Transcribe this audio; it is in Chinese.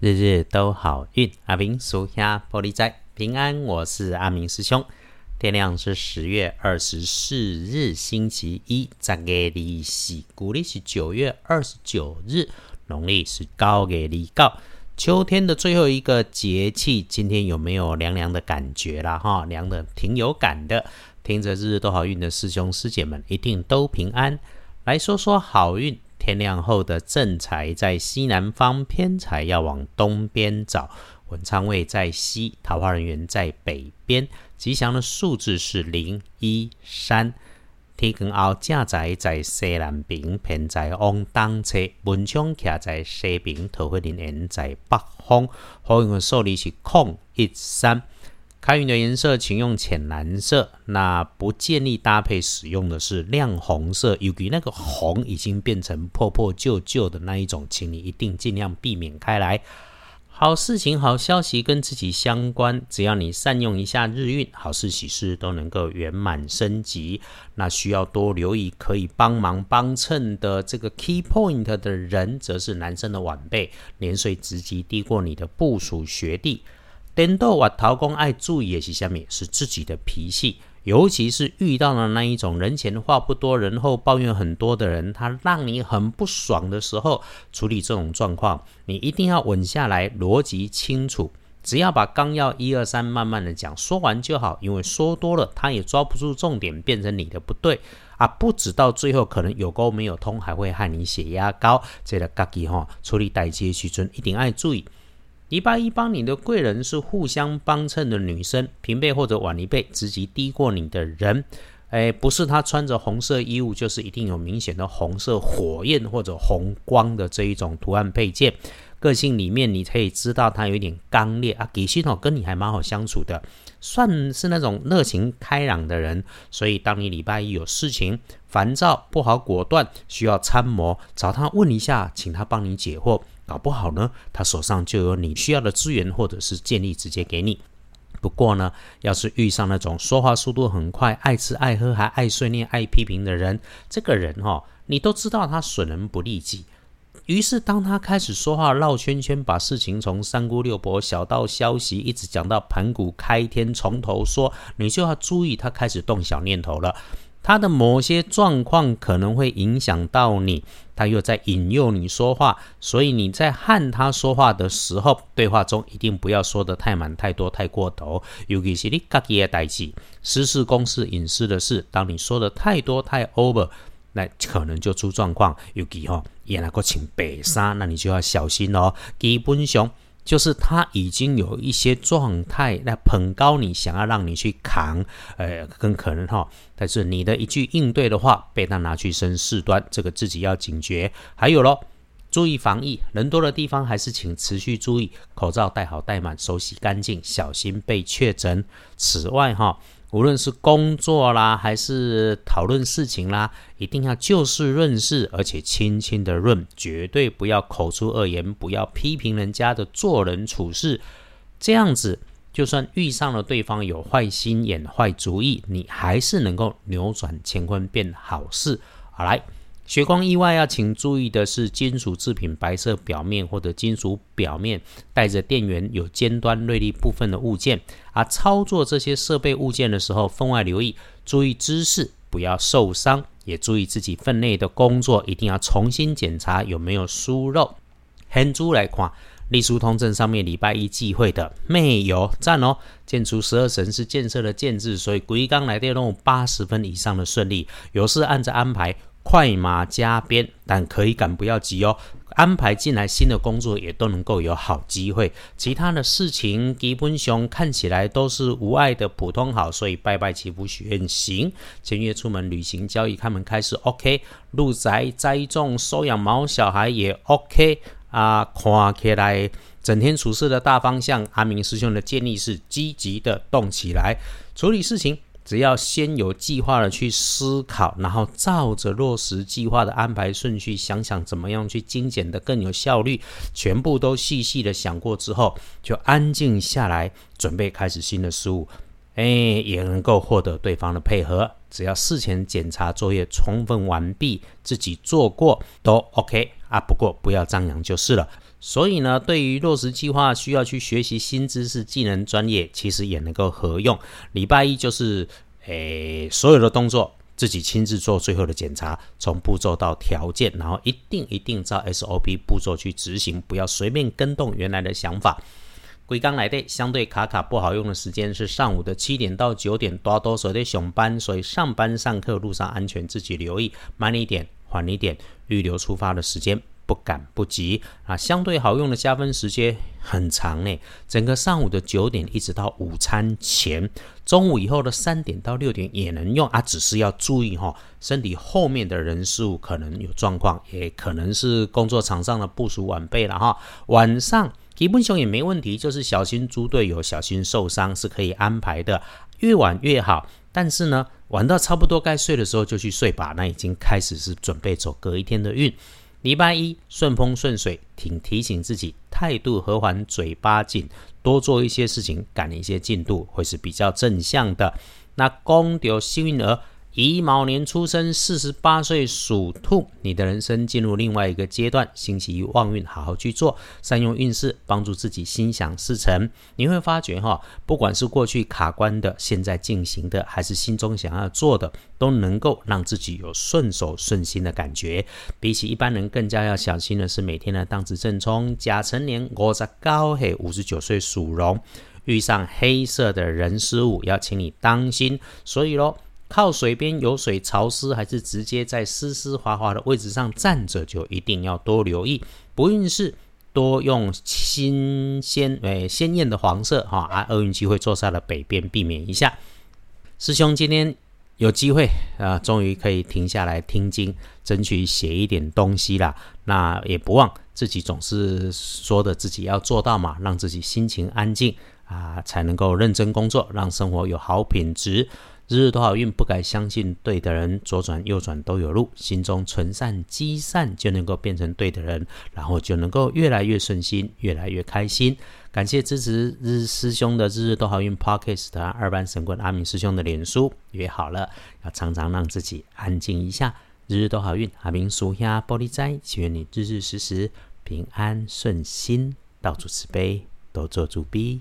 日日都好运，阿明属下玻璃仔平安。我是阿明师兄。天亮是十月二十四日，星期一，十月二四，古历是九月二十九日，农历是高月二告。秋天的最后一个节气，今天有没有凉凉的感觉啦？哈，凉的挺有感的。听着日日都好运的师兄师姐们，一定都平安。来说说好运。天亮后的正财在西南方，偏财要往东边找。文昌位在西，桃花人员在北边。吉祥的数字是零一三。天光后，正财在西南边，偏财往东侧。文昌徛在西边，桃花人缘在北方。好运的数字是空一三。开运的颜色，请用浅蓝色。那不建议搭配使用的是亮红色，由于那个红已经变成破破旧旧的那一种，请你一定尽量避免开来。好事情、好消息跟自己相关，只要你善用一下日运，好事喜事都能够圆满升级。那需要多留意可以帮忙帮衬的这个 key point 的人，则是男生的晚辈，年岁职级低过你的部属学弟。点豆啊，陶工爱注意的是下面是自己的脾气，尤其是遇到了那一种人前话不多，人后抱怨很多的人，他让你很不爽的时候，处理这种状况，你一定要稳下来，逻辑清楚，只要把纲要一二三慢慢的讲，说完就好，因为说多了他也抓不住重点，变成你的不对。啊，不止到最后可能有沟没有通，还会害你血压高，这个自己哈处理代际时阵一定要注意。礼拜一帮你的贵人是互相帮衬的女生，平辈或者晚一辈，职级低过你的人，哎，不是她穿着红色衣物，就是一定有明显的红色火焰或者红光的这一种图案配件。个性里面你可以知道她有一点刚烈啊，给心哦跟你还蛮好相处的，算是那种热情开朗的人。所以当你礼拜一有事情烦躁不好果断，需要参谋，找他问一下，请他帮你解惑。搞不好呢，他手上就有你需要的资源，或者是建议直接给你。不过呢，要是遇上那种说话速度很快、爱吃爱喝还爱碎念、爱批评的人，这个人哈，你都知道他损人不利己。于是当他开始说话绕圈圈，把事情从三姑六婆、小道消息一直讲到盘古开天，从头说，你就要注意，他开始动小念头了。他的某些状况可能会影响到你，他又在引诱你说话，所以你在和他说话的时候，对话中一定不要说的太满、太多、太过头。尤其是你自己的代志、私事、公事、隐私的事，当你说的太多、太 over，那可能就出状况。尤其哈，也能够请白沙，那你就要小心哦。基本上。就是他已经有一些状态，那捧高你，想要让你去扛，呃，更可能哈。但是你的一句应对的话，被他拿去生事端，这个自己要警觉。还有咯，注意防疫，人多的地方还是请持续注意，口罩戴好戴满，手洗干净，小心被确诊。此外哈。无论是工作啦，还是讨论事情啦，一定要就事论事，而且轻轻的论，绝对不要口出恶言，不要批评人家的做人处事。这样子，就算遇上了对方有坏心眼、坏主意，你还是能够扭转乾坤变好事。好来。血光意外要请注意的是，金属制品白色表面或者金属表面带着电源有尖端锐利部分的物件，而操作这些设备物件的时候，分外留意，注意姿势，不要受伤，也注意自己分内的工作，一定要重新检查有没有疏漏。很珠来看，隶书通证上面礼拜一忌讳的没有赞哦。建筑十二神是建设的建制，所以鬼刚来电弄八十分以上的顺利，有事按着安排。快马加鞭，但可以赶不要急哦。安排进来新的工作也都能够有好机会。其他的事情基本上看起来都是无碍的普通好，所以拜拜祈福许愿行。签约出门旅行交易开门开始 OK。入宅栽种收养毛小孩也 OK 啊。看起来整天处事的大方向，阿明师兄的建议是积极的动起来处理事情。只要先有计划的去思考，然后照着落实计划的安排顺序，想想怎么样去精简的更有效率，全部都细细的想过之后，就安静下来，准备开始新的事物，哎，也能够获得对方的配合。只要事前检查作业充分完毕，自己做过都 OK 啊。不过不要张扬就是了。所以呢，对于落实计划需要去学习新知识、技能、专业，其实也能够合用。礼拜一就是诶，所有的动作自己亲自做最后的检查，从步骤到条件，然后一定一定照 SOP 步骤去执行，不要随便跟动原来的想法。归刚来的相对卡卡不好用的时间是上午的七点到九点，大多数的上班，所以上班上课路上安全自己留意，慢一点，缓一点，预留出发的时间。不赶不急啊，相对好用的加分时间很长呢。整个上午的九点一直到午餐前，中午以后的三点到六点也能用啊，只是要注意哈，身体后面的人事物可能有状况，也可能是工作场上的部署晚辈了哈。晚上基本上也没问题，就是小心猪队友，小心受伤是可以安排的，越晚越好。但是呢，晚到差不多该睡的时候就去睡吧，那已经开始是准备走隔一天的运。礼拜一顺风顺水，请提醒自己态度和缓，嘴巴紧，多做一些事情，赶一些进度，会是比较正向的。那公牛幸运儿。乙卯年出生，四十八岁属兔，你的人生进入另外一个阶段。星期一旺运，好好去做，善用运势，帮助自己心想事成。你会发觉哈，不管是过去卡关的，现在进行的，还是心中想要做的，都能够让自己有顺手顺心的感觉。比起一般人，更加要小心的是每天的当值正冲。甲辰年我在高黑，五十九岁属龙，遇上黑色的人事物，要请你当心。所以咯。靠水边有水潮湿，还是直接在湿湿滑滑的位置上站着，就一定要多留意。不运势多用新鲜诶鲜艳的黄色哈，啊，厄运机会坐在了北边，避免一下。师兄今天有机会啊，终于可以停下来听经，争取写一点东西啦。那也不忘自己总是说的自己要做到嘛，让自己心情安静啊，才能够认真工作，让生活有好品质。日日都好运，不该相信对的人，左转右转都有路。心中存善积善，就能够变成对的人，然后就能够越来越顺心，越来越开心。感谢支持日师兄的日日都好运 Podcast 的二班神棍阿明师兄的脸书，约好了要常常让自己安静一下。日日都好运，阿明属下玻璃斋，祈愿你日日时时平安顺心，到处慈悲，多做主逼。